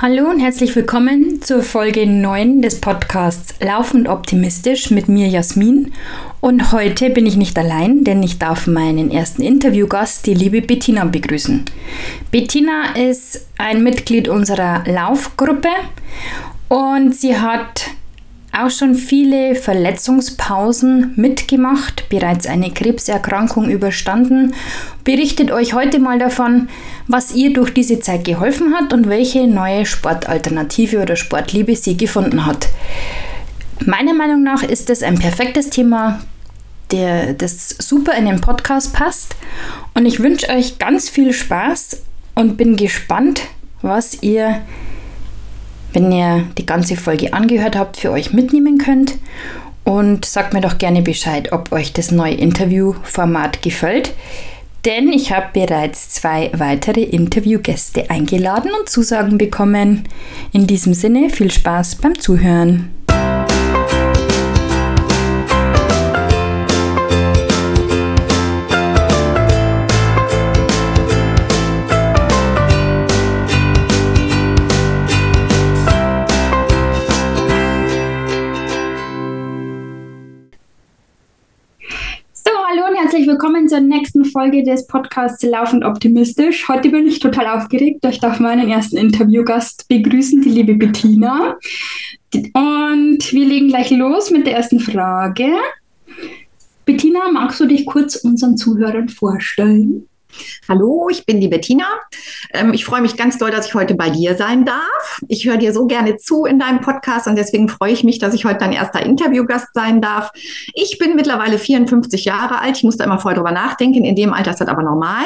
Hallo und herzlich willkommen zur Folge 9 des Podcasts Laufend Optimistisch mit mir Jasmin. Und heute bin ich nicht allein, denn ich darf meinen ersten Interviewgast, die liebe Bettina, begrüßen. Bettina ist ein Mitglied unserer Laufgruppe und sie hat auch schon viele Verletzungspausen mitgemacht, bereits eine Krebserkrankung überstanden, berichtet euch heute mal davon, was ihr durch diese Zeit geholfen hat und welche neue Sportalternative oder Sportliebe sie gefunden hat. Meiner Meinung nach ist es ein perfektes Thema, der das super in den Podcast passt und ich wünsche euch ganz viel Spaß und bin gespannt, was ihr wenn ihr die ganze Folge angehört habt, für euch mitnehmen könnt. Und sagt mir doch gerne Bescheid, ob euch das neue Interviewformat gefällt. Denn ich habe bereits zwei weitere Interviewgäste eingeladen und Zusagen bekommen. In diesem Sinne viel Spaß beim Zuhören. Folge des Podcasts Laufend Optimistisch. Heute bin ich total aufgeregt. Ich darf meinen ersten Interviewgast begrüßen, die liebe Bettina. Und wir legen gleich los mit der ersten Frage. Bettina, magst du dich kurz unseren Zuhörern vorstellen? Hallo, ich bin die Bettina. Ähm, ich freue mich ganz doll, dass ich heute bei dir sein darf. Ich höre dir so gerne zu in deinem Podcast und deswegen freue ich mich, dass ich heute dein erster Interviewgast sein darf. Ich bin mittlerweile 54 Jahre alt. Ich musste immer voll drüber nachdenken. In dem Alter ist das aber normal.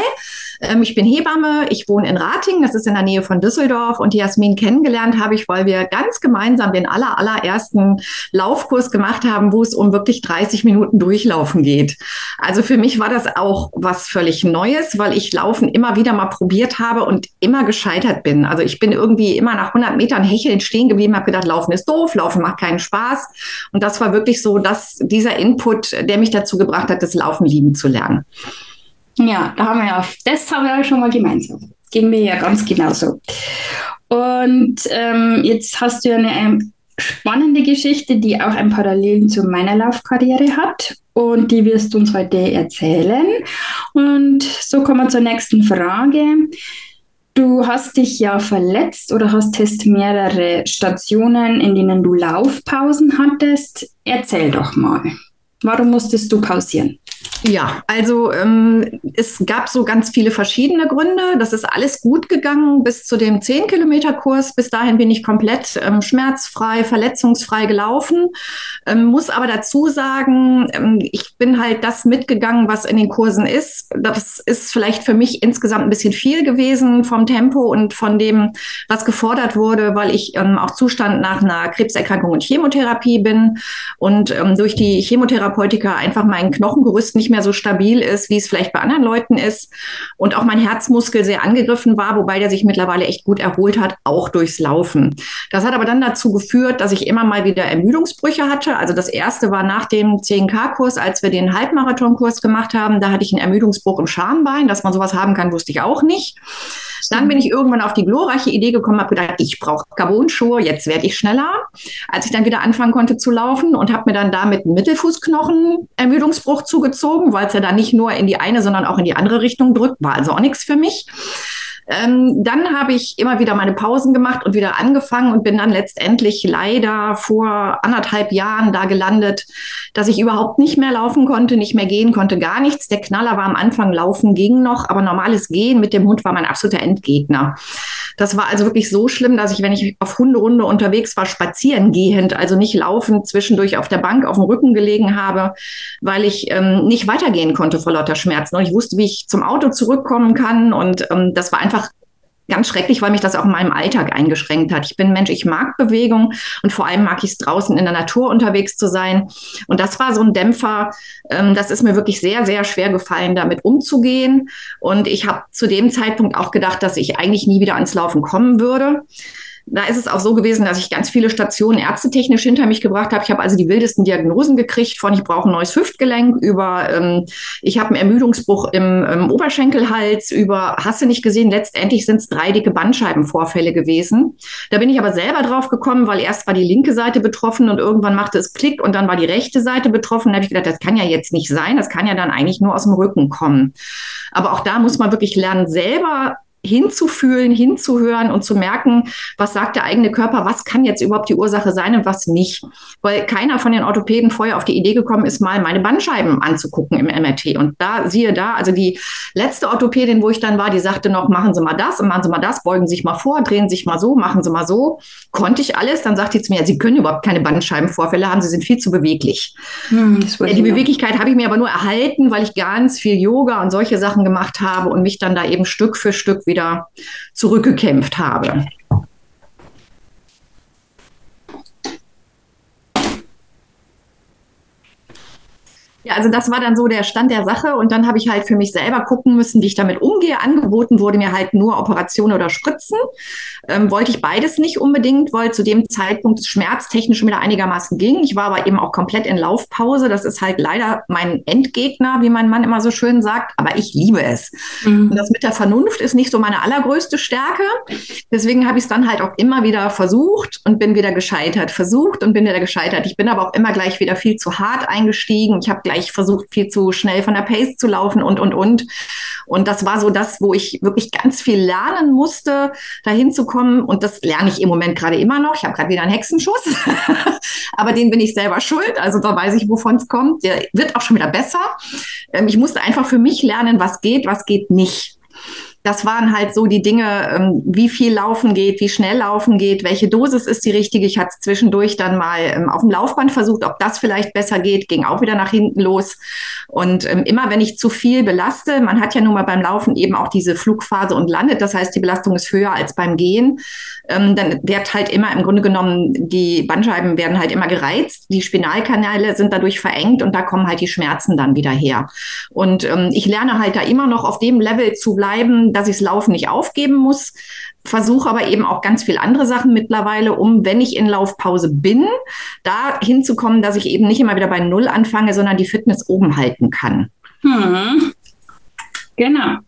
Ähm, ich bin Hebamme. Ich wohne in Rating. Das ist in der Nähe von Düsseldorf. Und die Jasmin kennengelernt habe ich, weil wir ganz gemeinsam den aller, allerersten Laufkurs gemacht haben, wo es um wirklich 30 Minuten Durchlaufen geht. Also für mich war das auch was völlig Neues, weil ich Laufen immer wieder mal probiert habe und immer gescheitert bin. Also ich bin irgendwie immer nach 100 Metern hechelnd stehen geblieben, habe gedacht, Laufen ist doof, Laufen macht keinen Spaß. Und das war wirklich so, dass dieser Input, der mich dazu gebracht hat, das Laufen lieben zu lernen. Ja, da haben wir ja, das haben wir ja schon mal gemeinsam. Gehen mir ja ganz genauso. Und ähm, jetzt hast du ja eine ähm, spannende Geschichte, die auch ein Parallelen zu meiner Laufkarriere hat. Und die wirst du uns heute erzählen. Und so kommen wir zur nächsten Frage. Du hast dich ja verletzt oder hast jetzt mehrere Stationen, in denen du Laufpausen hattest. Erzähl doch mal. Warum musstest du pausieren? Ja, also ähm, es gab so ganz viele verschiedene Gründe. Das ist alles gut gegangen bis zu dem 10-Kilometer-Kurs. Bis dahin bin ich komplett ähm, schmerzfrei, verletzungsfrei gelaufen. Ähm, muss aber dazu sagen, ähm, ich bin halt das mitgegangen, was in den Kursen ist. Das ist vielleicht für mich insgesamt ein bisschen viel gewesen vom Tempo und von dem, was gefordert wurde, weil ich ähm, auch Zustand nach einer Krebserkrankung und Chemotherapie bin und ähm, durch die Chemotherapeutika einfach mein Knochengerüst nicht mehr so stabil ist, wie es vielleicht bei anderen Leuten ist. Und auch mein Herzmuskel sehr angegriffen war, wobei der sich mittlerweile echt gut erholt hat, auch durchs Laufen. Das hat aber dann dazu geführt, dass ich immer mal wieder Ermüdungsbrüche hatte. Also das erste war nach dem 10K-Kurs, als wir den Halbmarathon-Kurs gemacht haben. Da hatte ich einen Ermüdungsbruch im Schambein. Dass man sowas haben kann, wusste ich auch nicht. Dann bin ich irgendwann auf die glorreiche Idee gekommen, habe gedacht, ich brauche Carbon-Schuhe, jetzt werde ich schneller. Als ich dann wieder anfangen konnte zu laufen und habe mir dann damit einen Mittelfußknochen Ermüdungsbruch zugezogen, weil es ja dann nicht nur in die eine, sondern auch in die andere Richtung drückt, war also auch nichts für mich. Ähm, dann habe ich immer wieder meine Pausen gemacht und wieder angefangen und bin dann letztendlich leider vor anderthalb Jahren da gelandet, dass ich überhaupt nicht mehr laufen konnte, nicht mehr gehen konnte, gar nichts. Der Knaller war am Anfang, laufen ging noch, aber normales Gehen mit dem Hund war mein absoluter Endgegner. Das war also wirklich so schlimm, dass ich, wenn ich auf Hunderunde unterwegs war, spazieren gehend, also nicht laufend, zwischendurch auf der Bank auf dem Rücken gelegen habe, weil ich ähm, nicht weitergehen konnte vor lauter Schmerzen. Und ich wusste, wie ich zum Auto zurückkommen kann. Und ähm, das war einfach ganz schrecklich, weil mich das auch in meinem Alltag eingeschränkt hat. Ich bin Mensch, ich mag Bewegung und vor allem mag ich es draußen in der Natur unterwegs zu sein. Und das war so ein Dämpfer, ähm, das ist mir wirklich sehr, sehr schwer gefallen, damit umzugehen. Und ich habe zu dem Zeitpunkt auch gedacht, dass ich eigentlich nie wieder ans Laufen kommen würde. Da ist es auch so gewesen, dass ich ganz viele Stationen ärztetechnisch hinter mich gebracht habe. Ich habe also die wildesten Diagnosen gekriegt von ich brauche ein neues Hüftgelenk über ähm, ich habe einen Ermüdungsbruch im, im, Oberschenkelhals über hast du nicht gesehen, letztendlich sind es drei dicke Bandscheibenvorfälle gewesen. Da bin ich aber selber drauf gekommen, weil erst war die linke Seite betroffen und irgendwann machte es Klick und dann war die rechte Seite betroffen. Da habe ich gedacht, das kann ja jetzt nicht sein, das kann ja dann eigentlich nur aus dem Rücken kommen. Aber auch da muss man wirklich lernen, selber hinzufühlen, hinzuhören und zu merken, was sagt der eigene Körper, was kann jetzt überhaupt die Ursache sein und was nicht. Weil keiner von den Orthopäden vorher auf die Idee gekommen ist, mal meine Bandscheiben anzugucken im MRT. Und da, siehe da, also die letzte Orthopädin, wo ich dann war, die sagte noch, machen Sie mal das und machen Sie mal das, beugen Sie sich mal vor, drehen Sie sich mal so, machen Sie mal so. Konnte ich alles. Dann sagt die zu mir, Sie können überhaupt keine Bandscheibenvorfälle haben, Sie sind viel zu beweglich. Hm, die Beweglichkeit habe ich mir aber nur erhalten, weil ich ganz viel Yoga und solche Sachen gemacht habe und mich dann da eben Stück für Stück wieder zurückgekämpft habe. Ja, also das war dann so der Stand der Sache und dann habe ich halt für mich selber gucken müssen, wie ich damit umgehe. Angeboten wurde mir halt nur Operation oder Spritzen. Ähm, wollte ich beides nicht unbedingt, weil zu dem Zeitpunkt es schmerztechnisch wieder einigermaßen ging. Ich war aber eben auch komplett in Laufpause. Das ist halt leider mein Endgegner, wie mein Mann immer so schön sagt, aber ich liebe es. Mhm. Und das mit der Vernunft ist nicht so meine allergrößte Stärke. Deswegen habe ich es dann halt auch immer wieder versucht und bin wieder gescheitert. Versucht und bin wieder gescheitert. Ich bin aber auch immer gleich wieder viel zu hart eingestiegen. Ich habe gleich versucht, viel zu schnell von der Pace zu laufen und, und, und. Und das war so das, wo ich wirklich ganz viel lernen musste, dahin zu kommen. Und das lerne ich im Moment gerade immer noch. Ich habe gerade wieder einen Hexenschuss, aber den bin ich selber schuld. Also da weiß ich, wovon es kommt. Der wird auch schon wieder besser. Ähm, ich musste einfach für mich lernen, was geht, was geht nicht das waren halt so die Dinge, ähm, wie viel laufen geht, wie schnell laufen geht, welche Dosis ist die richtige. Ich hatte zwischendurch dann mal ähm, auf dem Laufband versucht, ob das vielleicht besser geht, ging auch wieder nach hinten los. Und ähm, immer wenn ich zu viel belaste, man hat ja nun mal beim Laufen eben auch diese Flugphase und landet, das heißt, die Belastung ist höher als beim Gehen, dann wird halt immer im Grunde genommen, die Bandscheiben werden halt immer gereizt, die Spinalkanäle sind dadurch verengt und da kommen halt die Schmerzen dann wieder her. Und ich lerne halt da immer noch auf dem Level zu bleiben, dass ich das Laufen nicht aufgeben muss, versuche aber eben auch ganz viel andere Sachen mittlerweile, um, wenn ich in Laufpause bin, da hinzukommen, dass ich eben nicht immer wieder bei Null anfange, sondern die Fitness oben halten kann. Hm. Genau.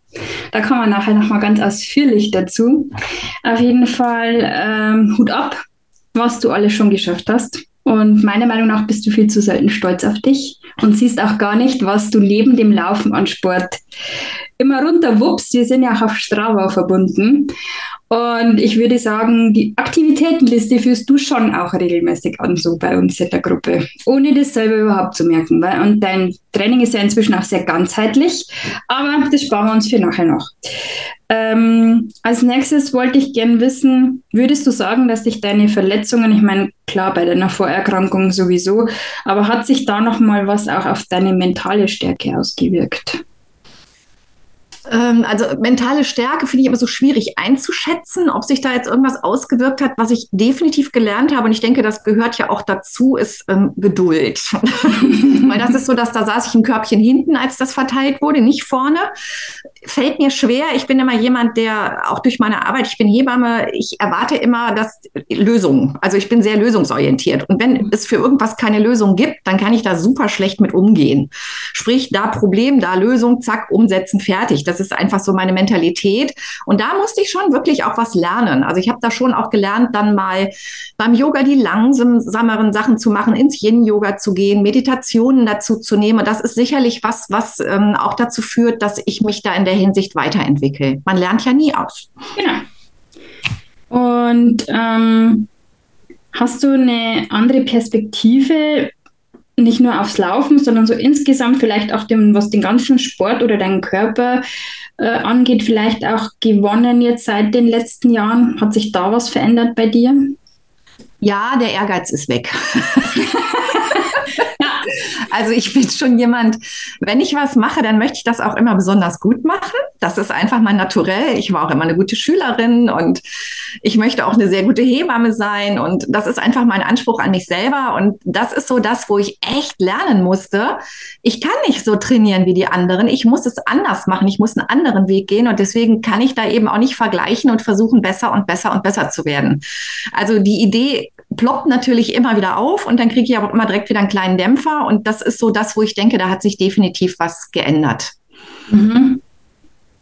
Da kommen wir nachher nochmal ganz ausführlich dazu. Auf jeden Fall ähm, Hut ab, was du alles schon geschafft hast. Und meiner Meinung nach bist du viel zu selten stolz auf dich und siehst auch gar nicht, was du neben dem Laufen an Sport immer runterwuppst. Wir sind ja auch auf Strava verbunden. Und ich würde sagen, die Aktivitätenliste führst du schon auch regelmäßig an, so bei uns in der Gruppe, ohne das selber überhaupt zu merken. Weil, und dein Training ist ja inzwischen auch sehr ganzheitlich, aber das sparen wir uns für nachher noch. Ähm, als nächstes wollte ich gern wissen, würdest du sagen, dass dich deine Verletzungen, ich meine, klar, bei deiner Vorerkrankung sowieso, aber hat sich da nochmal was auch auf deine mentale Stärke ausgewirkt? Ähm, also mentale Stärke finde ich immer so schwierig einzuschätzen, ob sich da jetzt irgendwas ausgewirkt hat. Was ich definitiv gelernt habe, und ich denke, das gehört ja auch dazu, ist ähm, Geduld. Weil das ist so, dass da saß ich im Körbchen hinten, als das verteilt wurde, nicht vorne. Fällt mir schwer. Ich bin immer jemand, der auch durch meine Arbeit, ich bin Hebamme, ich erwarte immer das Lösungen. Also ich bin sehr lösungsorientiert. Und wenn es für irgendwas keine Lösung gibt, dann kann ich da super schlecht mit umgehen. Sprich, da Problem, da Lösung, zack, umsetzen, fertig. Das das ist einfach so meine Mentalität. Und da musste ich schon wirklich auch was lernen. Also ich habe da schon auch gelernt, dann mal beim Yoga die langsameren Sachen zu machen, ins Yin-Yoga zu gehen, Meditationen dazu zu nehmen. Und das ist sicherlich was, was ähm, auch dazu führt, dass ich mich da in der Hinsicht weiterentwickle. Man lernt ja nie aus. Genau. Und ähm, hast du eine andere Perspektive nicht nur aufs Laufen, sondern so insgesamt vielleicht auch dem, was den ganzen Sport oder deinen Körper äh, angeht, vielleicht auch gewonnen jetzt seit den letzten Jahren? Hat sich da was verändert bei dir? Ja, der Ehrgeiz ist weg. Also ich bin schon jemand, wenn ich was mache, dann möchte ich das auch immer besonders gut machen. Das ist einfach mein Naturell. Ich war auch immer eine gute Schülerin und ich möchte auch eine sehr gute Hebamme sein. Und das ist einfach mein Anspruch an mich selber. Und das ist so das, wo ich echt lernen musste. Ich kann nicht so trainieren wie die anderen. Ich muss es anders machen. Ich muss einen anderen Weg gehen. Und deswegen kann ich da eben auch nicht vergleichen und versuchen, besser und besser und besser zu werden. Also die Idee ploppt natürlich immer wieder auf und dann kriege ich aber immer direkt wieder einen kleinen Dämpfer. Und das ist so das, wo ich denke, da hat sich definitiv was geändert. Mhm.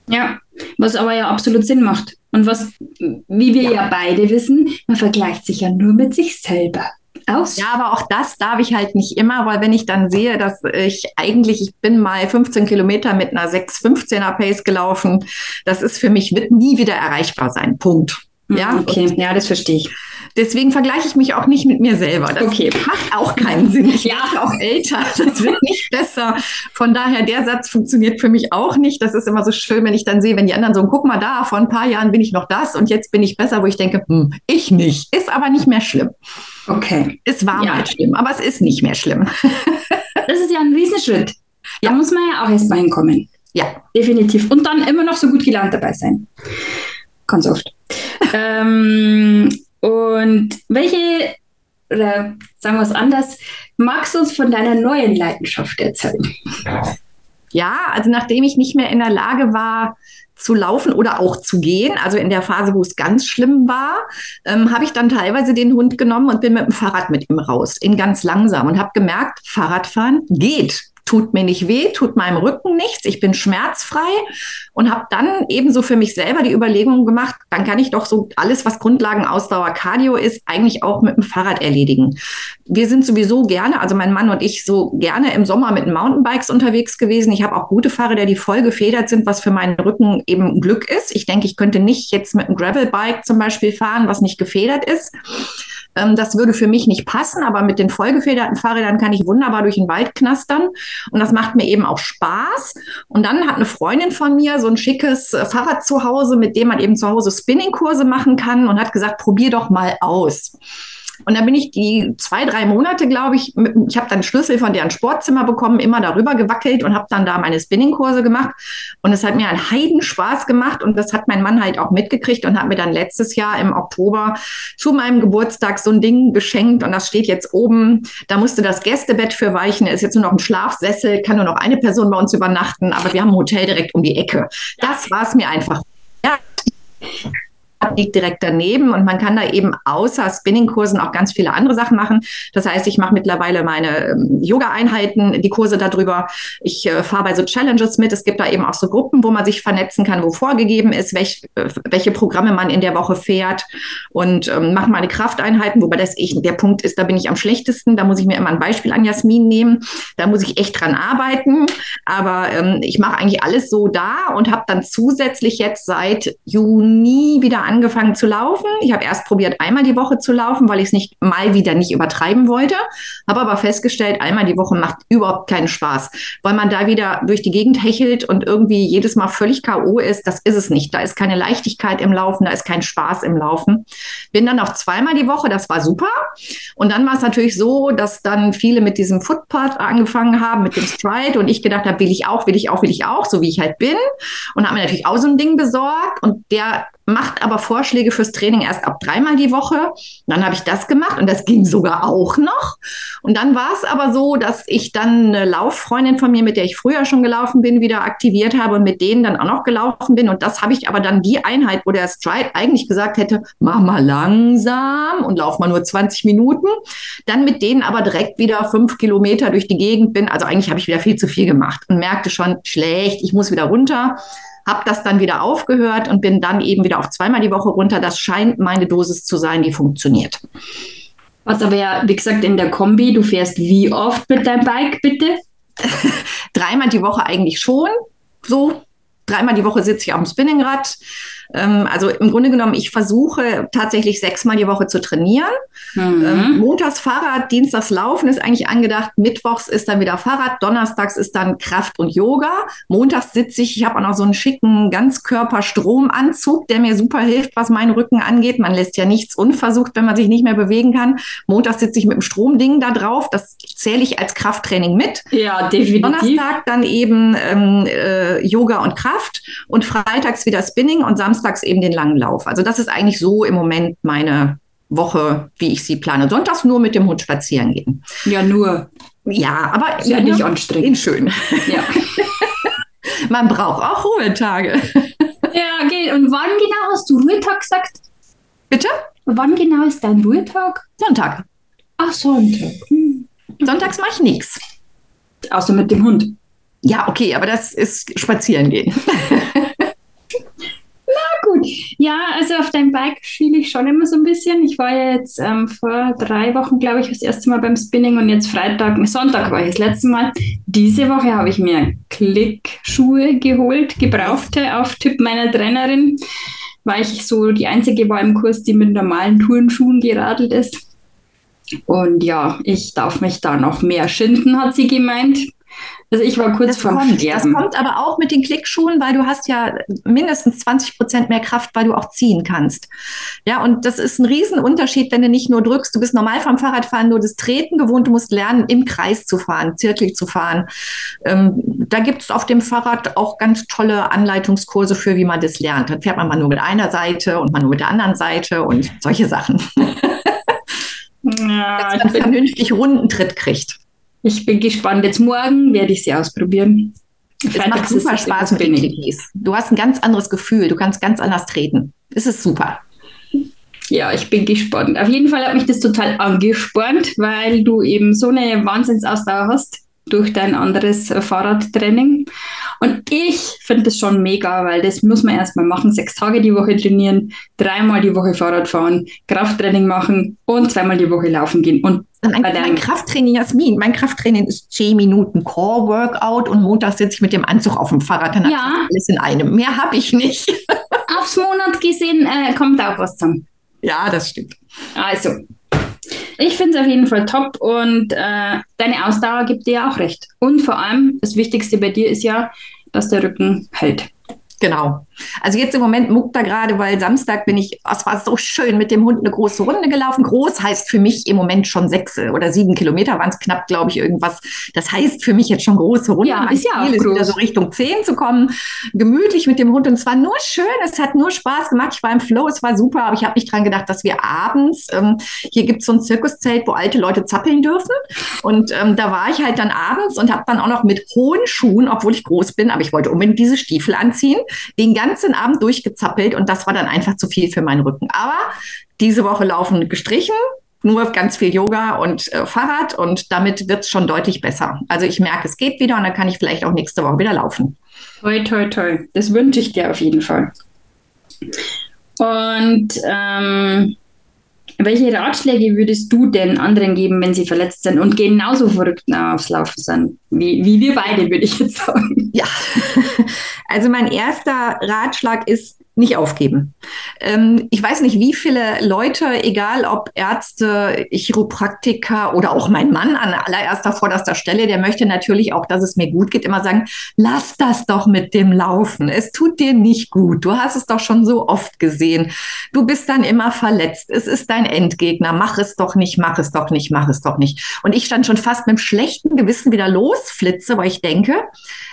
Ja, was aber ja absolut Sinn macht. Und was, wie wir ja. ja beide wissen, man vergleicht sich ja nur mit sich selber. Aus. Ja, aber auch das darf ich halt nicht immer, weil wenn ich dann sehe, dass ich eigentlich, ich bin mal 15 Kilometer mit einer 6,15er Pace gelaufen, das ist für mich, wird nie wieder erreichbar sein. Punkt. Ja, okay, ja, das verstehe ich. Deswegen vergleiche ich mich auch nicht mit mir selber. Das okay. macht auch keinen Sinn. Ich ja. werde auch älter. Das wird nicht besser. Von daher, der Satz funktioniert für mich auch nicht. Das ist immer so schön, wenn ich dann sehe, wenn die anderen so, guck mal da, vor ein paar Jahren bin ich noch das und jetzt bin ich besser, wo ich denke, hm, ich nicht. Ist aber nicht mehr schlimm. Okay. Es war ja. mal schlimm, aber es ist nicht mehr schlimm. das ist ja ein Riesenschritt. Da ja. muss man ja auch erst mal hinkommen. Ja. Definitiv. Und dann immer noch so gut gelernt dabei sein. Ganz oft. ähm, und welche, oder sagen wir es anders, magst du uns von deiner neuen Leidenschaft erzählen? Ja, also nachdem ich nicht mehr in der Lage war, zu laufen oder auch zu gehen, also in der Phase, wo es ganz schlimm war, ähm, habe ich dann teilweise den Hund genommen und bin mit dem Fahrrad mit ihm raus, in ganz langsam und habe gemerkt, Fahrradfahren geht tut mir nicht weh, tut meinem Rücken nichts, ich bin schmerzfrei und habe dann ebenso für mich selber die Überlegung gemacht, dann kann ich doch so alles, was Grundlagenausdauer Cardio ist, eigentlich auch mit dem Fahrrad erledigen. Wir sind sowieso gerne, also mein Mann und ich, so gerne im Sommer mit Mountainbikes unterwegs gewesen. Ich habe auch gute Fahrräder, die voll gefedert sind, was für meinen Rücken eben Glück ist. Ich denke, ich könnte nicht jetzt mit einem Gravelbike zum Beispiel fahren, was nicht gefedert ist. Ähm, das würde für mich nicht passen, aber mit den vollgefederten Fahrrädern kann ich wunderbar durch den Wald knastern. Und das macht mir eben auch Spaß. Und dann hat eine Freundin von mir so ein schickes äh, Fahrrad zu Hause, mit dem man eben zu Hause Spinningkurse machen kann und hat gesagt, probier doch mal aus. Und dann bin ich die zwei, drei Monate, glaube ich, ich habe dann Schlüssel von deren Sportzimmer bekommen, immer darüber gewackelt und habe dann da meine Spinningkurse gemacht. Und es hat mir einen Heidenspaß gemacht und das hat mein Mann halt auch mitgekriegt und hat mir dann letztes Jahr im Oktober zu meinem Geburtstag so ein Ding geschenkt und das steht jetzt oben. Da musste das Gästebett für weichen, ist jetzt nur noch ein Schlafsessel, kann nur noch eine Person bei uns übernachten, aber wir haben ein Hotel direkt um die Ecke. Das war es mir einfach. Ja liegt direkt daneben und man kann da eben außer Spinning-Kursen auch ganz viele andere Sachen machen. Das heißt, ich mache mittlerweile meine ähm, Yoga-Einheiten, die Kurse darüber. Ich äh, fahre bei so Challenges mit. Es gibt da eben auch so Gruppen, wo man sich vernetzen kann, wo vorgegeben ist, welch, äh, welche Programme man in der Woche fährt und ähm, mache meine Krafteinheiten, wobei das ich, der Punkt ist, da bin ich am schlechtesten. Da muss ich mir immer ein Beispiel an Jasmin nehmen. Da muss ich echt dran arbeiten. Aber ähm, ich mache eigentlich alles so da und habe dann zusätzlich jetzt seit Juni wieder angefangen zu laufen. Ich habe erst probiert, einmal die Woche zu laufen, weil ich es nicht mal wieder nicht übertreiben wollte. Habe aber festgestellt, einmal die Woche macht überhaupt keinen Spaß, weil man da wieder durch die Gegend hechelt und irgendwie jedes Mal völlig K.O. ist. Das ist es nicht. Da ist keine Leichtigkeit im Laufen, da ist kein Spaß im Laufen. Bin dann auf zweimal die Woche, das war super. Und dann war es natürlich so, dass dann viele mit diesem Footpath angefangen haben, mit dem Stride. Und ich gedacht habe, will ich auch, will ich auch, will ich auch, so wie ich halt bin. Und habe mir natürlich auch so ein Ding besorgt. Und der macht aber Vorschläge fürs Training erst ab dreimal die Woche. Dann habe ich das gemacht und das ging sogar auch noch. Und dann war es aber so, dass ich dann eine Lauffreundin von mir, mit der ich früher schon gelaufen bin, wieder aktiviert habe und mit denen dann auch noch gelaufen bin. Und das habe ich aber dann die Einheit, wo der Stride eigentlich gesagt hätte, mach mal langsam und lauf mal nur 20 Minuten. Dann mit denen aber direkt wieder fünf Kilometer durch die Gegend bin. Also eigentlich habe ich wieder viel zu viel gemacht und merkte schon, schlecht, ich muss wieder runter habe das dann wieder aufgehört und bin dann eben wieder auf zweimal die Woche runter. Das scheint meine Dosis zu sein, die funktioniert. Was aber ja, wie gesagt, in der Kombi, du fährst wie oft mit deinem Bike, bitte? Dreimal die Woche eigentlich schon. So, dreimal die Woche sitze ich auf dem Spinningrad. Ähm, also im Grunde genommen, ich versuche tatsächlich sechsmal die Woche zu trainieren. Mhm. Ähm, montags Fahrrad, Dienstags Laufen ist eigentlich angedacht. Mittwochs ist dann wieder Fahrrad, Donnerstags ist dann Kraft und Yoga. Montags sitze ich, ich habe auch noch so einen schicken Ganzkörperstromanzug, der mir super hilft, was meinen Rücken angeht. Man lässt ja nichts unversucht, wenn man sich nicht mehr bewegen kann. Montags sitze ich mit dem Stromding da drauf. Das zähle ich als Krafttraining mit. Ja, definitiv. Donnerstag dann eben ähm, äh, Yoga und Kraft und freitags wieder Spinning und samstags eben den langen Lauf. Also das ist eigentlich so im Moment meine Woche, wie ich sie plane. Sonntags nur mit dem Hund spazieren gehen. Ja, nur. Ja, aber ist ja nicht anstrengend. Schön. Ja. Man braucht auch Ruhetage. Ja, okay. Und wann genau hast du Ruhetag gesagt? Bitte? Wann genau ist dein Ruhetag? Sonntag. Ach, Sonntag. Hm. Sonntags mache ich nichts. Außer mit dem Hund. Ja, okay, aber das ist spazieren gehen. Gut. Ja, also auf deinem Bike schiele ich schon immer so ein bisschen. Ich war ja jetzt ähm, vor drei Wochen, glaube ich, das erste Mal beim Spinning und jetzt Freitag, Sonntag war ich das letzte Mal. Diese Woche habe ich mir Klickschuhe geholt, gebrauchte auf Tipp meiner Trainerin, weil ich so die einzige war im Kurs, die mit normalen Turnschuhen geradelt ist. Und ja, ich darf mich da noch mehr schinden, hat sie gemeint. Also ich war kurz vor kommt. Das kommt aber auch mit den Klickschuhen, weil du hast ja mindestens 20 Prozent mehr Kraft, weil du auch ziehen kannst. Ja, und das ist ein Riesenunterschied, wenn du nicht nur drückst. Du bist normal vom Fahrradfahren nur das Treten gewohnt. Du musst lernen, im Kreis zu fahren, zirkelig zu fahren. Ähm, da gibt es auf dem Fahrrad auch ganz tolle Anleitungskurse für, wie man das lernt. Dann fährt man mal nur mit einer Seite und man nur mit der anderen Seite und solche Sachen. Ja, Dass man vernünftig Rundentritt kriegt. Ich bin gespannt. Jetzt morgen werde ich sie ausprobieren. Es macht super Spaß mit den Clickies. Du hast ein ganz anderes Gefühl. Du kannst ganz anders treten. Es ist super. Ja, ich bin gespannt. Auf jeden Fall hat mich das total angespornt, weil du eben so eine Wahnsinnsausdauer hast durch dein anderes Fahrradtraining. Und ich finde das schon mega, weil das muss man erstmal machen. Sechs Tage die Woche trainieren, dreimal die Woche Fahrrad fahren, Krafttraining machen und zweimal die Woche laufen gehen. Und mein, mein Krafttraining, Jasmin, mein Krafttraining ist 10 Minuten Core-Workout und Montag sitze ich mit dem Anzug auf dem Fahrrad. Dann ja. alles in einem. Mehr habe ich nicht. Aufs Monat gesehen äh, kommt auch was zusammen. Ja, das stimmt. Also, ich finde es auf jeden Fall top und äh, deine Ausdauer gibt dir ja auch recht. Und vor allem, das Wichtigste bei dir ist ja, dass der Rücken hält. Genau. Also jetzt im Moment muckt er gerade, weil Samstag bin ich, es war so schön, mit dem Hund eine große Runde gelaufen. Groß heißt für mich im Moment schon sechs oder sieben Kilometer, waren es knapp, glaube ich, irgendwas. Das heißt für mich jetzt schon große Runde. Ja, ist ja Ziel ist wieder so Richtung zehn zu kommen, gemütlich mit dem Hund. Und es war nur schön, es hat nur Spaß gemacht. Ich war im Flow, es war super, aber ich habe nicht dran gedacht, dass wir abends, ähm, hier gibt es so ein Zirkuszelt, wo alte Leute zappeln dürfen. Und ähm, da war ich halt dann abends und habe dann auch noch mit hohen Schuhen, obwohl ich groß bin, aber ich wollte unbedingt diese Stiefel anziehen den ganzen Abend durchgezappelt und das war dann einfach zu viel für meinen Rücken. Aber diese Woche laufen gestrichen, nur ganz viel Yoga und äh, Fahrrad und damit wird es schon deutlich besser. Also ich merke, es geht wieder und dann kann ich vielleicht auch nächste Woche wieder laufen. Toi, toi, toi. Das wünsche ich dir auf jeden Fall. Und ähm, welche Ratschläge würdest du denn anderen geben, wenn sie verletzt sind und genauso verrückt aufs Laufen sind? Wie, wie wir beide, würde ich jetzt sagen. Ja, also mein erster Ratschlag ist, nicht aufgeben. Ähm, ich weiß nicht, wie viele Leute, egal ob Ärzte, Chiropraktiker oder auch mein Mann an allererster, vorderster Stelle, der möchte natürlich auch, dass es mir gut geht, immer sagen, lass das doch mit dem Laufen. Es tut dir nicht gut. Du hast es doch schon so oft gesehen. Du bist dann immer verletzt. Es ist dein Endgegner. Mach es doch nicht, mach es doch nicht, mach es doch nicht. Und ich stand schon fast mit dem schlechten Gewissen wieder losflitze, weil ich denke,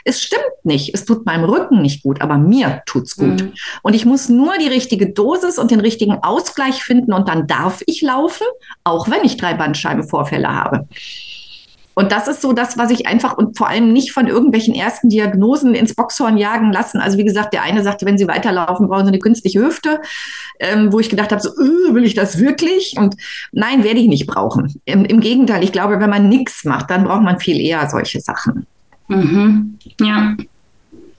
es stimmt nicht. Es tut meinem Rücken nicht gut, aber mir tut's gut. Mhm. Und ich muss nur die richtige Dosis und den richtigen Ausgleich finden und dann darf ich laufen, auch wenn ich drei Bandscheibenvorfälle habe. Und das ist so das, was ich einfach und vor allem nicht von irgendwelchen ersten Diagnosen ins Boxhorn jagen lassen. Also wie gesagt, der eine sagte, wenn Sie weiterlaufen, brauchen Sie eine künstliche Hüfte, ähm, wo ich gedacht habe, so, äh, will ich das wirklich? Und nein, werde ich nicht brauchen. Im, Im, Gegenteil, ich glaube, wenn man nichts macht, dann braucht man viel eher solche Sachen. Mhm. Ja.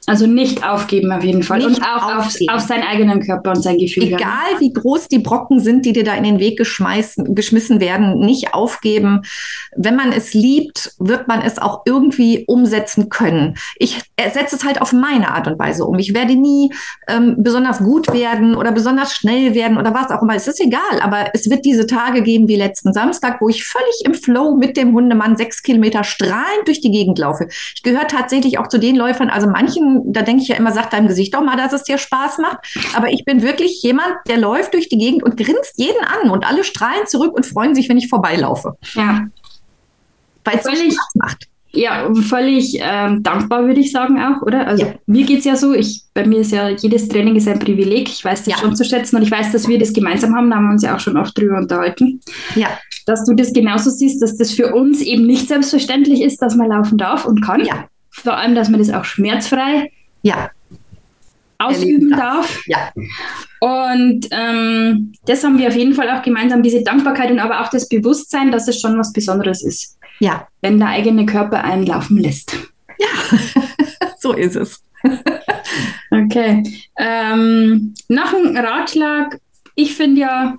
Also nicht aufgeben auf jeden Fall. Nicht und auch auf, auf, seinen eigenen Körper und sein Gefühl. Egal haben. wie groß die Brocken sind, die dir da in den Weg geschmissen werden, nicht aufgeben. Wenn man es liebt, wird man es auch irgendwie umsetzen können. Ich setze es halt auf meine Art und Weise um. Ich werde nie ähm, besonders gut werden oder besonders schnell werden oder was auch immer. Es ist egal, aber es wird diese Tage geben wie letzten Samstag, wo ich völlig im Flow mit dem Hundemann sechs Kilometer strahlend durch die Gegend laufe. Ich gehöre tatsächlich auch zu den Läufern, also manchen, da denke ich ja immer, sagt deinem Gesicht doch mal, dass es dir Spaß macht. Aber ich bin wirklich jemand, der läuft durch die Gegend und grinst jeden an und alle strahlen zurück und freuen sich, wenn ich vorbeilaufe. Ja. Weil es Spaß macht. Ja, völlig ähm, dankbar, würde ich sagen auch, oder? Also ja. mir geht es ja so, ich, bei mir ist ja jedes Training ist ein Privileg. Ich weiß das ja. schon zu schätzen und ich weiß, dass wir das gemeinsam haben, da haben wir uns ja auch schon oft drüber unterhalten. Ja. Dass du das genauso siehst, dass das für uns eben nicht selbstverständlich ist, dass man laufen darf und kann. Ja. Vor allem, dass man das auch schmerzfrei ja. ausüben darf. Ja. Und ähm, das haben wir auf jeden Fall auch gemeinsam, diese Dankbarkeit und aber auch das Bewusstsein, dass es schon was Besonderes ist. Ja. Wenn der eigene Körper einen laufen lässt. Ja, so ist es. okay. Ähm, nach dem Ratschlag, ich finde ja,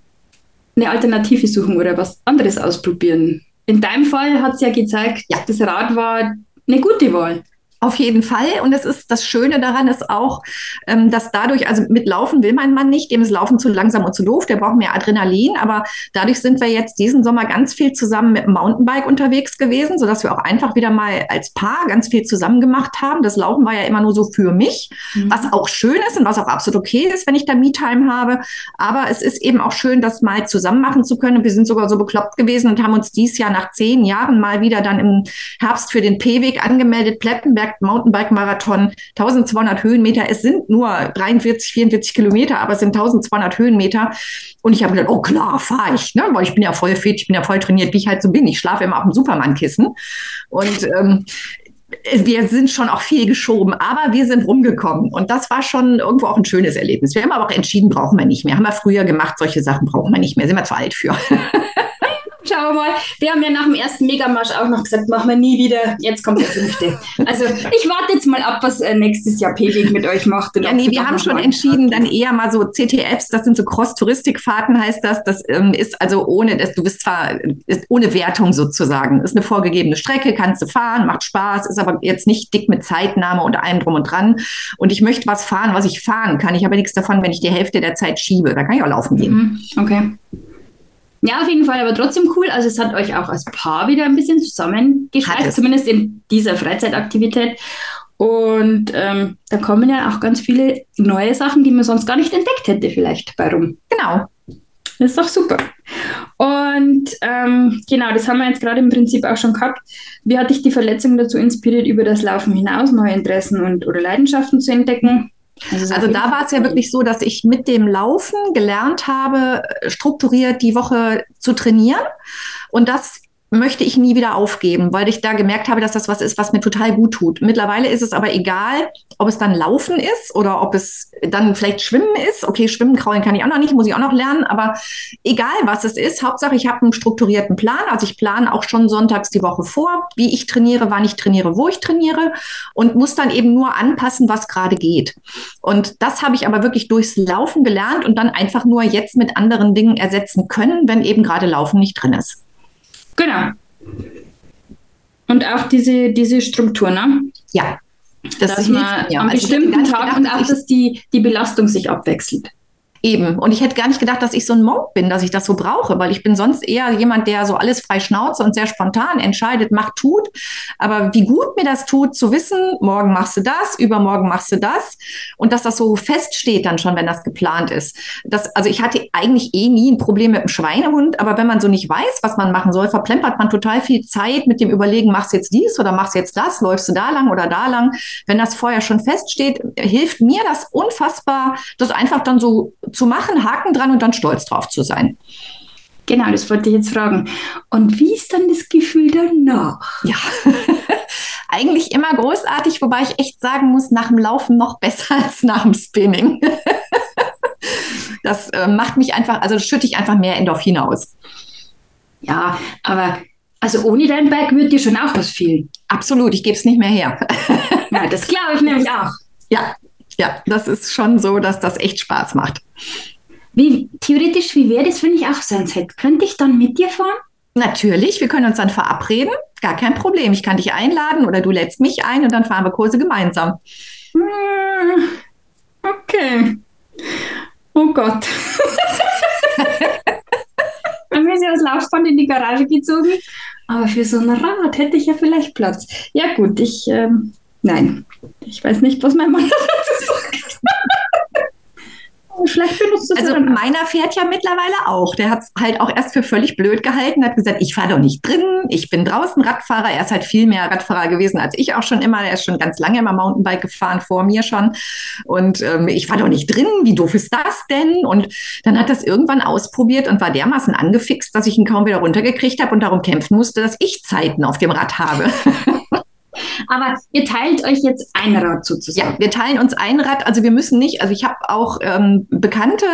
eine Alternative suchen oder was anderes ausprobieren. In deinem Fall hat es ja gezeigt, ja. das Rad war eine gute Wahl. Auf jeden Fall. Und es ist das Schöne daran ist auch, ähm, dass dadurch, also mit Laufen will mein Mann nicht, dem ist Laufen zu langsam und zu doof, der braucht mehr Adrenalin. Aber dadurch sind wir jetzt diesen Sommer ganz viel zusammen mit dem Mountainbike unterwegs gewesen, sodass wir auch einfach wieder mal als Paar ganz viel zusammen gemacht haben. Das Laufen war ja immer nur so für mich, mhm. was auch schön ist und was auch absolut okay ist, wenn ich da Me-Time habe. Aber es ist eben auch schön, das mal zusammen machen zu können. Wir sind sogar so bekloppt gewesen und haben uns dieses Jahr nach zehn Jahren mal wieder dann im Herbst für den P-Weg angemeldet, Plettenberg Mountainbike-Marathon, 1200 Höhenmeter. Es sind nur 43, 44 Kilometer, aber es sind 1200 Höhenmeter. Und ich habe gedacht, oh klar, fahre ich, ne? weil ich bin ja voll fit, ich bin ja voll trainiert, wie ich halt so bin. Ich schlafe immer auf dem Superman-Kissen. Und ähm, wir sind schon auch viel geschoben, aber wir sind rumgekommen. Und das war schon irgendwo auch ein schönes Erlebnis. Wir haben aber auch entschieden, brauchen wir nicht mehr. Haben wir früher gemacht, solche Sachen brauchen wir nicht mehr. Sind wir zu alt für. Schauen wir mal. Wir haben ja nach dem ersten Megamarsch auch noch gesagt, machen wir nie wieder. Jetzt kommt der fünfte. Also ich warte jetzt mal ab, was äh, nächstes Jahr P-Weg mit euch macht. Ja, nee, wir haben schon entschieden, dann eher mal so CTFs, das sind so Cross-Touristikfahrten, heißt das. Das ähm, ist also ohne, das, du bist zwar ohne Wertung sozusagen. Ist eine vorgegebene Strecke, kannst du fahren, macht Spaß, ist aber jetzt nicht dick mit Zeitnahme und allem drum und dran. Und ich möchte was fahren, was ich fahren kann. Ich habe nichts davon, wenn ich die Hälfte der Zeit schiebe. Da kann ich auch laufen gehen. Mhm, okay. Ja, auf jeden Fall, aber trotzdem cool. Also es hat euch auch als Paar wieder ein bisschen zusammengeschweißt, zumindest in dieser Freizeitaktivität. Und ähm, da kommen ja auch ganz viele neue Sachen, die man sonst gar nicht entdeckt hätte, vielleicht bei rum. Genau. Das ist doch super. Und ähm, genau, das haben wir jetzt gerade im Prinzip auch schon gehabt. Wie hat dich die Verletzung dazu inspiriert, über das Laufen hinaus neue Interessen und oder Leidenschaften zu entdecken? Also, also da war es ja wirklich so, dass ich mit dem Laufen gelernt habe, strukturiert die Woche zu trainieren. Und das möchte ich nie wieder aufgeben, weil ich da gemerkt habe, dass das was ist, was mir total gut tut. Mittlerweile ist es aber egal, ob es dann Laufen ist oder ob es dann vielleicht Schwimmen ist. Okay, Schwimmen, Kraulen kann ich auch noch nicht, muss ich auch noch lernen, aber egal was es ist, Hauptsache ich habe einen strukturierten Plan. Also ich plane auch schon sonntags die Woche vor, wie ich trainiere, wann ich trainiere, wo ich trainiere und muss dann eben nur anpassen, was gerade geht. Und das habe ich aber wirklich durchs Laufen gelernt und dann einfach nur jetzt mit anderen Dingen ersetzen können, wenn eben gerade Laufen nicht drin ist. Genau. Und auch diese, diese Struktur, ne? Ja. Das dass man am also bestimmten Tag und auch, dass die, die Belastung sich abwechselt. Eben. Und ich hätte gar nicht gedacht, dass ich so ein Monk bin, dass ich das so brauche, weil ich bin sonst eher jemand, der so alles frei schnauze und sehr spontan entscheidet, macht, tut. Aber wie gut mir das tut, zu wissen, morgen machst du das, übermorgen machst du das und dass das so feststeht dann schon, wenn das geplant ist. Das, also ich hatte eigentlich eh nie ein Problem mit dem Schweinehund, aber wenn man so nicht weiß, was man machen soll, verplempert man total viel Zeit mit dem Überlegen, machst du jetzt dies oder machst du jetzt das, läufst du da lang oder da lang. Wenn das vorher schon feststeht, hilft mir das unfassbar, das einfach dann so zu machen, Haken dran und dann stolz drauf zu sein. Genau, das wollte ich jetzt fragen. Und wie ist dann das Gefühl danach? Ja, eigentlich immer großartig, wobei ich echt sagen muss, nach dem Laufen noch besser als nach dem Spinning. das äh, macht mich einfach, also schütte ich einfach mehr Endorphin aus. Ja, aber also ohne dein Bike würde dir schon auch was fehlen. Absolut, ich gebe es nicht mehr her. ja, das glaube ich nämlich auch. Ja, ja, das ist schon so, dass das echt Spaß macht. Wie, theoretisch, wie wäre das, wenn ich auch so eins hätte? Könnte ich dann mit dir fahren? Natürlich, wir können uns dann verabreden. Gar kein Problem. Ich kann dich einladen oder du lädst mich ein und dann fahren wir Kurse gemeinsam. Hm, okay. Oh Gott. Dann bin ich aus Laufband in die Garage gezogen. Aber für so ein Rad hätte ich ja vielleicht Platz. Ja, gut, ich. Ähm, nein. Ich weiß nicht, was mein Mann dazu sagt. Vielleicht benutzt du es Also meiner fährt ja mittlerweile auch. Der hat es halt auch erst für völlig blöd gehalten, hat gesagt, ich fahre doch nicht drin, ich bin draußen Radfahrer. Er ist halt viel mehr Radfahrer gewesen als ich auch schon immer. Er ist schon ganz lange immer Mountainbike gefahren, vor mir schon. Und ähm, ich fahre doch nicht drin, wie doof ist das denn? Und dann hat das irgendwann ausprobiert und war dermaßen angefixt, dass ich ihn kaum wieder runtergekriegt habe und darum kämpfen musste, dass ich Zeiten auf dem Rad habe. Aber ihr teilt euch jetzt ein Rad sozusagen. Ja, wir teilen uns ein Rad. Also wir müssen nicht, also ich habe auch ähm, Bekannte,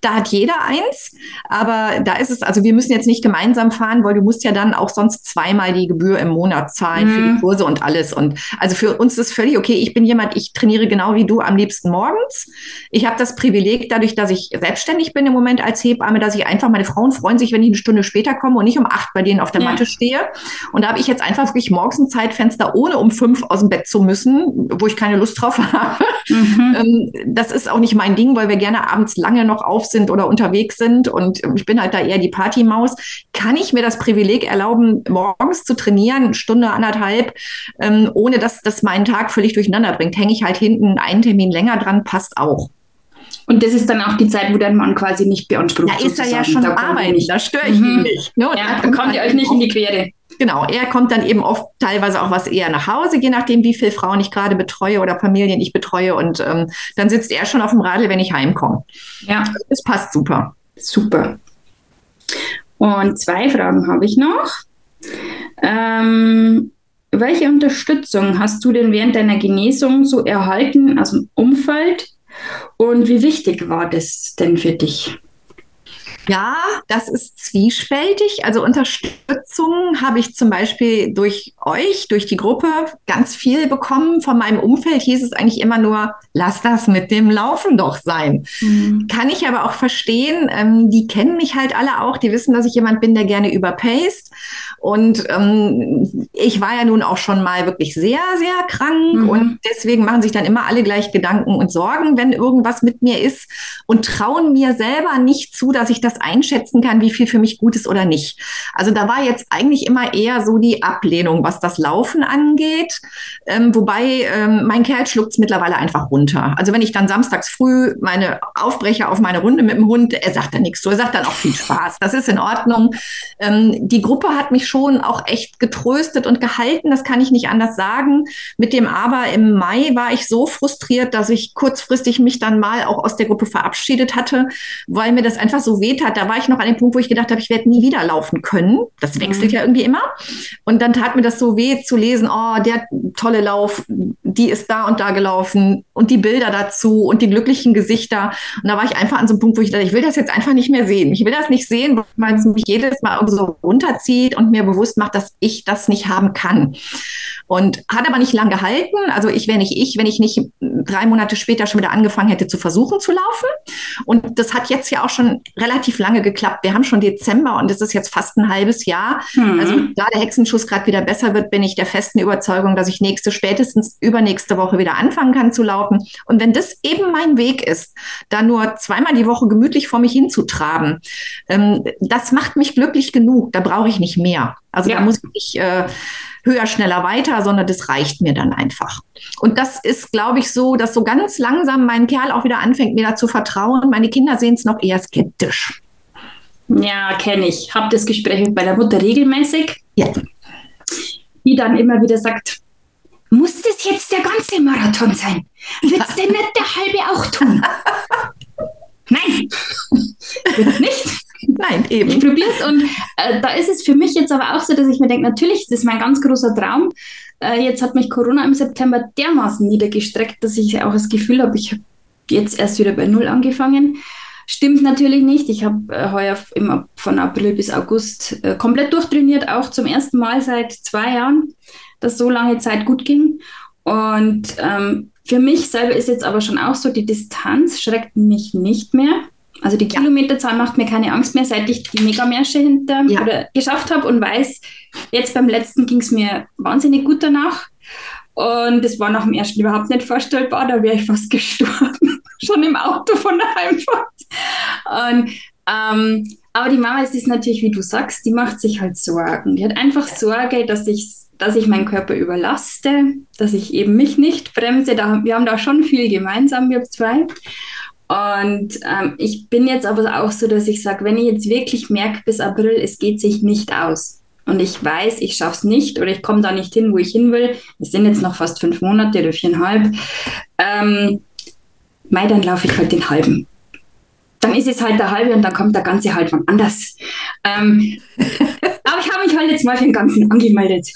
da hat jeder eins. Aber da ist es, also wir müssen jetzt nicht gemeinsam fahren, weil du musst ja dann auch sonst zweimal die Gebühr im Monat zahlen mhm. für die mhm. Kurse und alles. Und also für uns ist völlig okay. Ich bin jemand, ich trainiere genau wie du am liebsten morgens. Ich habe das Privileg, dadurch, dass ich selbstständig bin im Moment als Hebamme, dass ich einfach, meine Frauen freuen sich, wenn ich eine Stunde später komme und nicht um acht bei denen auf der ja. Matte stehe. Und da habe ich jetzt einfach wirklich morgens ein Zeitfenster, ohne um fünf aus dem Bett zu müssen, wo ich keine Lust drauf habe. Mhm. Ähm, das ist auch nicht mein Ding, weil wir gerne abends lange noch auf sind oder unterwegs sind und ich bin halt da eher die Partymaus. Kann ich mir das Privileg erlauben, morgens zu trainieren, Stunde, anderthalb, ähm, ohne dass das meinen Tag völlig durcheinander bringt? Hänge ich halt hinten einen Termin länger dran, passt auch. Und das ist dann auch die Zeit, wo dein Mann quasi nicht beansprucht. Da ist er ja schon arbeiten, da störe ich mhm. ihn nicht. Ne? Ja, da kommt ihr euch nicht in die Quere. Genau, er kommt dann eben oft teilweise auch was eher nach Hause, je nachdem, wie viele Frauen ich gerade betreue oder Familien ich betreue. Und ähm, dann sitzt er schon auf dem Radl, wenn ich heimkomme. Ja. Es passt super. Super. Und zwei Fragen habe ich noch. Ähm, welche Unterstützung hast du denn während deiner Genesung so erhalten aus dem Umfeld? Und wie wichtig war das denn für dich? Ja, das ist zwiespältig. Also Unterstützung habe ich zum Beispiel durch euch, durch die Gruppe ganz viel bekommen. Von meinem Umfeld hieß es eigentlich immer nur, lass das mit dem Laufen doch sein. Mhm. Kann ich aber auch verstehen. Ähm, die kennen mich halt alle auch. Die wissen, dass ich jemand bin, der gerne überpaced. Und ähm, ich war ja nun auch schon mal wirklich sehr, sehr krank. Mhm. Und deswegen machen sich dann immer alle gleich Gedanken und Sorgen, wenn irgendwas mit mir ist und trauen mir selber nicht zu, dass ich das das einschätzen kann, wie viel für mich gut ist oder nicht. Also da war jetzt eigentlich immer eher so die Ablehnung, was das Laufen angeht. Ähm, wobei ähm, mein Kerl schluckt es mittlerweile einfach runter. Also wenn ich dann samstags früh meine aufbreche auf meine Runde mit dem Hund, er sagt dann nichts so. Er sagt dann auch viel Spaß. Das ist in Ordnung. Ähm, die Gruppe hat mich schon auch echt getröstet und gehalten. Das kann ich nicht anders sagen. Mit dem Aber im Mai war ich so frustriert, dass ich kurzfristig mich dann mal auch aus der Gruppe verabschiedet hatte, weil mir das einfach so weh hat, da war ich noch an dem Punkt, wo ich gedacht habe, ich werde nie wieder laufen können. Das wechselt mhm. ja irgendwie immer. Und dann tat mir das so weh zu lesen, oh, der tolle Lauf, die ist da und da gelaufen und die Bilder dazu und die glücklichen Gesichter. Und da war ich einfach an so einem Punkt, wo ich dachte, ich will das jetzt einfach nicht mehr sehen. Ich will das nicht sehen, weil es mich jedes Mal so runterzieht und mir bewusst macht, dass ich das nicht haben kann. Und hat aber nicht lang gehalten. Also ich wäre nicht ich, wenn ich nicht drei Monate später schon wieder angefangen hätte zu versuchen zu laufen. Und das hat jetzt ja auch schon relativ lange geklappt. Wir haben schon Dezember und es ist jetzt fast ein halbes Jahr. Mhm. Also da der Hexenschuss gerade wieder besser wird, bin ich der festen Überzeugung, dass ich nächste, spätestens übernächste Woche wieder anfangen kann zu laufen. Und wenn das eben mein Weg ist, da nur zweimal die Woche gemütlich vor mich hinzutraben, ähm, das macht mich glücklich genug. Da brauche ich nicht mehr. Also ja. da muss ich äh, höher, schneller, weiter, sondern das reicht mir dann einfach. Und das ist, glaube ich, so, dass so ganz langsam mein Kerl auch wieder anfängt, mir da zu vertrauen. Meine Kinder sehen es noch eher skeptisch. Ja, kenne ich. Habe das Gespräch mit meiner Mutter regelmäßig. Ja. Die dann immer wieder sagt, muss das jetzt der ganze Marathon sein? Wird es denn nicht der halbe auch tun? Nein, wird nicht. Nein, eben. Ich probiere es und äh, da ist es für mich jetzt aber auch so, dass ich mir denke, natürlich, das ist mein ganz großer Traum. Äh, jetzt hat mich Corona im September dermaßen niedergestreckt, dass ich auch das Gefühl habe, ich habe jetzt erst wieder bei Null angefangen. Stimmt natürlich nicht. Ich habe äh, heuer im, von April bis August äh, komplett durchtrainiert, auch zum ersten Mal seit zwei Jahren, dass so lange Zeit gut ging. Und ähm, für mich selber ist jetzt aber schon auch so, die Distanz schreckt mich nicht mehr. Also die ja. Kilometerzahl macht mir keine Angst mehr, seit ich die Megamärsche hinter ja. oder geschafft habe und weiß, jetzt beim letzten ging es mir wahnsinnig gut danach. Und es war nach dem ersten überhaupt nicht vorstellbar, da wäre ich fast gestorben, schon im Auto von der Heimfahrt. Und, ähm, aber die Mama ist es natürlich, wie du sagst, die macht sich halt Sorgen. Die hat einfach Sorge, dass ich, dass ich meinen Körper überlaste, dass ich eben mich nicht bremse. Da, wir haben da schon viel gemeinsam, wir zwei. Und ähm, ich bin jetzt aber auch so, dass ich sage, wenn ich jetzt wirklich merke bis April, es geht sich nicht aus. Und ich weiß, ich schaffe es nicht oder ich komme da nicht hin, wo ich hin will, es sind jetzt noch fast fünf Monate oder viereinhalb, ähm, mei, dann laufe ich halt den halben dann ist es halt der halbe und dann kommt der ganze halt von anders. Ähm, aber ich habe mich halt jetzt mal für den ganzen angemeldet.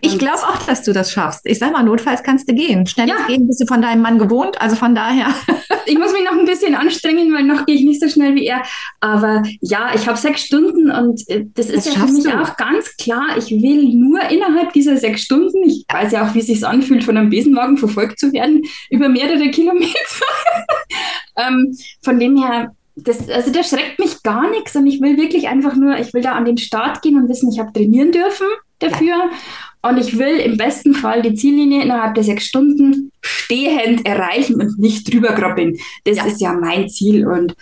Ich glaube auch, dass du das schaffst. Ich sag mal, notfalls kannst du gehen. Schnelles ja. Gehen bist du von deinem Mann gewohnt, also von daher. ich muss mich noch ein bisschen anstrengen, weil noch gehe ich nicht so schnell wie er. Aber ja, ich habe sechs Stunden und äh, das ist das ja für mich du. auch ganz klar. Ich will nur innerhalb dieser sechs Stunden, ich weiß ja auch, wie es sich anfühlt, von einem Besenwagen verfolgt zu werden, über mehrere Kilometer. ähm, von dem her das, also der schreckt mich gar nichts und ich will wirklich einfach nur, ich will da an den Start gehen und wissen, ich habe trainieren dürfen dafür und ich will im besten Fall die Ziellinie innerhalb der sechs Stunden stehend erreichen und nicht drüber krabbeln. Das ja. ist ja mein Ziel und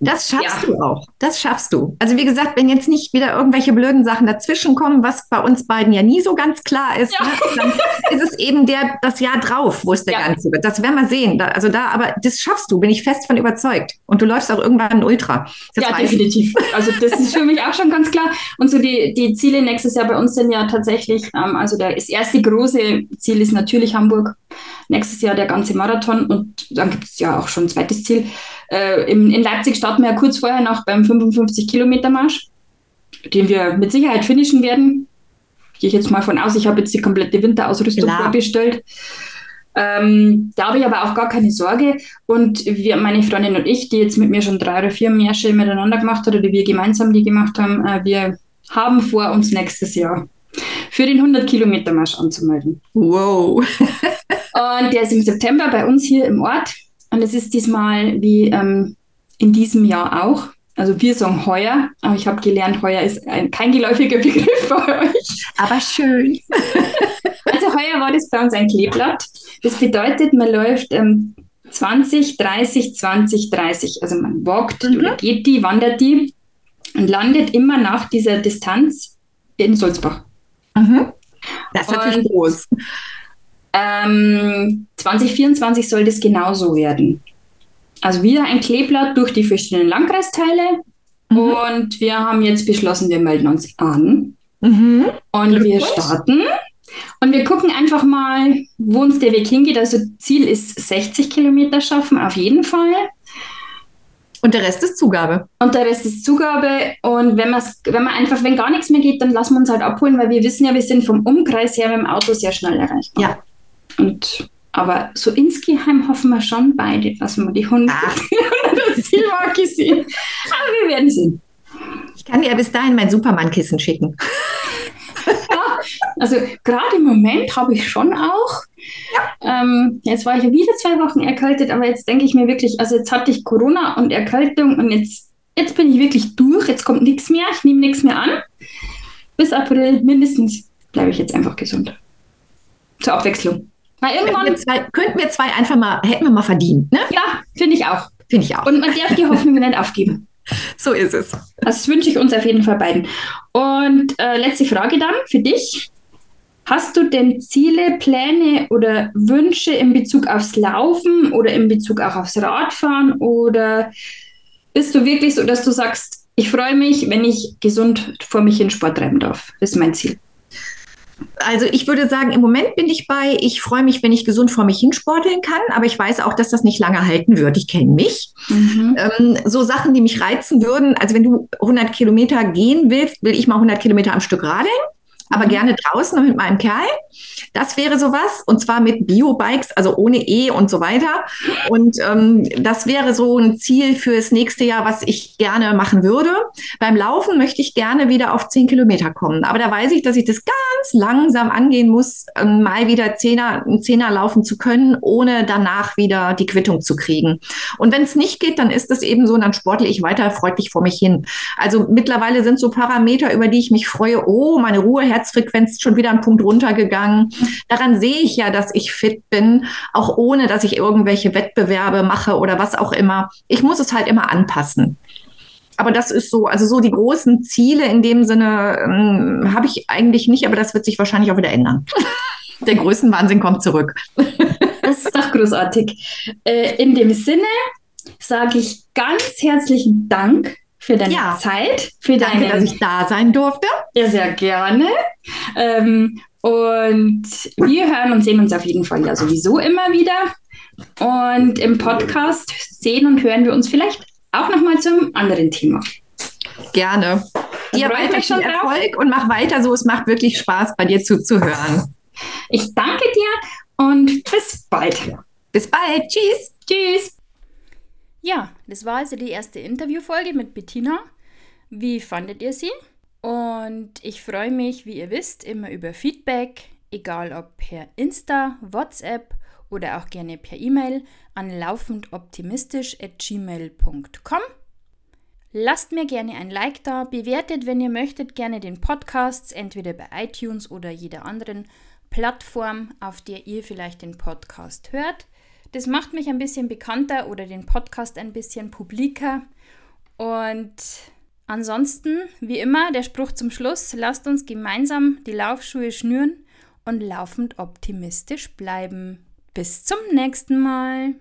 das schaffst ja. du auch. Das schaffst du. Also wie gesagt, wenn jetzt nicht wieder irgendwelche blöden Sachen dazwischen kommen, was bei uns beiden ja nie so ganz klar ist, ja. ne, dann ist es eben der, das Jahr drauf, wo es der ja. ganze wird. Das werden wir sehen. Da, also da, aber das schaffst du, bin ich fest von überzeugt. Und du läufst auch irgendwann ein Ultra. Das ja, definitiv. Also das ist für mich auch schon ganz klar. Und so die, die Ziele nächstes Jahr bei uns sind ja tatsächlich, ähm, also das erste große Ziel ist natürlich Hamburg. Nächstes Jahr der ganze Marathon und dann gibt es ja auch schon ein zweites Ziel. Äh, in, in Leipzig starten wir ja kurz vorher noch beim 55-Kilometer-Marsch, den wir mit Sicherheit finishen werden. Gehe ich jetzt mal von aus. Ich habe jetzt die komplette Winterausrüstung Klar. vorbestellt. Ähm, da habe ich aber auch gar keine Sorge. Und wir, meine Freundin und ich, die jetzt mit mir schon drei oder vier Märsche miteinander gemacht hat oder wir gemeinsam die gemacht haben, äh, wir haben vor, uns nächstes Jahr für den 100-Kilometer-Marsch anzumelden. Wow. und der ist im September bei uns hier im Ort. Und es ist diesmal wie ähm, in diesem Jahr auch. Also wir sagen heuer, aber ich habe gelernt, heuer ist ein, kein geläufiger Begriff bei euch. Aber schön. also heuer war das bei uns ein Kleeblatt. Das bedeutet, man läuft ähm, 20, 30, 20, 30. Also man walkt mhm. oder geht die, wandert die und landet immer nach dieser Distanz in Sulzbach. Mhm. Das ist natürlich groß. Ähm, 2024 soll das genauso werden. Also wieder ein Kleeblatt durch die verschiedenen Landkreisteile. Mhm. Und wir haben jetzt beschlossen, wir melden uns an. Mhm. Und wir starten. Und wir gucken einfach mal, wo uns der Weg hingeht. Also Ziel ist 60 Kilometer schaffen, auf jeden Fall. Und der Rest ist Zugabe. Und der Rest ist Zugabe. Und wenn, wenn man einfach, wenn gar nichts mehr geht, dann lassen wir uns halt abholen, weil wir wissen ja, wir sind vom Umkreis her mit dem Auto sehr schnell erreichbar. Ja. Und aber so insgeheim hoffen wir schon beide, dass wir die Hunde ah. sehen. Aber wir werden sehen. Ich kann dir ja bis dahin mein Superman-Kissen schicken. ja, also gerade im Moment habe ich schon auch. Ja. Ähm, jetzt war ich ja wieder zwei Wochen erkältet, aber jetzt denke ich mir wirklich, also jetzt hatte ich Corona und Erkältung und jetzt, jetzt bin ich wirklich durch, jetzt kommt nichts mehr, ich nehme nichts mehr an. Bis April mindestens bleibe ich jetzt einfach gesund. Zur Abwechslung. Weil irgendwann könnten wir, zwei, könnten wir zwei einfach mal, hätten wir mal verdient, ne? Ja, finde ich auch. Finde ich auch. Und man darf die Hoffnung nicht aufgeben. So ist es. Das wünsche ich uns auf jeden Fall beiden. Und äh, letzte Frage dann für dich. Hast du denn Ziele, Pläne oder Wünsche in Bezug aufs Laufen oder in Bezug auch aufs Radfahren? Oder bist du wirklich so, dass du sagst, ich freue mich, wenn ich gesund vor mich in Sport treiben darf? Das ist mein Ziel. Also ich würde sagen, im Moment bin ich bei, ich freue mich, wenn ich gesund vor mich hinsporteln kann, aber ich weiß auch, dass das nicht lange halten wird. Ich kenne mich. Mhm. Ähm, so Sachen, die mich reizen würden, also wenn du 100 Kilometer gehen willst, will ich mal 100 Kilometer am Stück radeln. Aber mhm. gerne draußen mit meinem Kerl. Das wäre sowas. Und zwar mit Biobikes, also ohne E und so weiter. Und ähm, das wäre so ein Ziel fürs nächste Jahr, was ich gerne machen würde. Beim Laufen möchte ich gerne wieder auf 10 Kilometer kommen. Aber da weiß ich, dass ich das ganz langsam angehen muss, ähm, mal wieder Zehner, einen Zehner laufen zu können, ohne danach wieder die Quittung zu kriegen. Und wenn es nicht geht, dann ist es eben so, dann sportle ich weiter freundlich vor mich hin. Also mittlerweile sind so Parameter, über die ich mich freue. Oh, meine Ruhe, Herzfrequenz schon wieder einen Punkt runtergegangen. Daran sehe ich ja, dass ich fit bin, auch ohne, dass ich irgendwelche Wettbewerbe mache oder was auch immer. Ich muss es halt immer anpassen. Aber das ist so, also so die großen Ziele in dem Sinne ähm, habe ich eigentlich nicht, aber das wird sich wahrscheinlich auch wieder ändern. Der Größenwahnsinn kommt zurück. Das ist doch großartig. Äh, in dem Sinne sage ich ganz herzlichen Dank für deine ja. Zeit, für Danke, deine, dass ich da sein durfte. Ja, sehr gerne. Ähm, und wir hören und sehen uns auf jeden Fall ja sowieso immer wieder. Und im Podcast sehen und hören wir uns vielleicht auch nochmal zum anderen Thema. Gerne. Dir weiter viel Erfolg drauf. und mach weiter so. Es macht wirklich Spaß, bei dir zuzuhören. Ich danke dir und bis bald. Bis bald. Tschüss. Tschüss. Ja, das war also die erste Interviewfolge mit Bettina. Wie fandet ihr sie? Und ich freue mich, wie ihr wisst, immer über Feedback, egal ob per Insta, WhatsApp oder auch gerne per E-Mail an laufendoptimistisch.gmail.com. Lasst mir gerne ein Like da, bewertet, wenn ihr möchtet, gerne den Podcast, entweder bei iTunes oder jeder anderen Plattform, auf der ihr vielleicht den Podcast hört. Das macht mich ein bisschen bekannter oder den Podcast ein bisschen publiker. Und ansonsten, wie immer, der Spruch zum Schluss, lasst uns gemeinsam die Laufschuhe schnüren und laufend optimistisch bleiben. Bis zum nächsten Mal.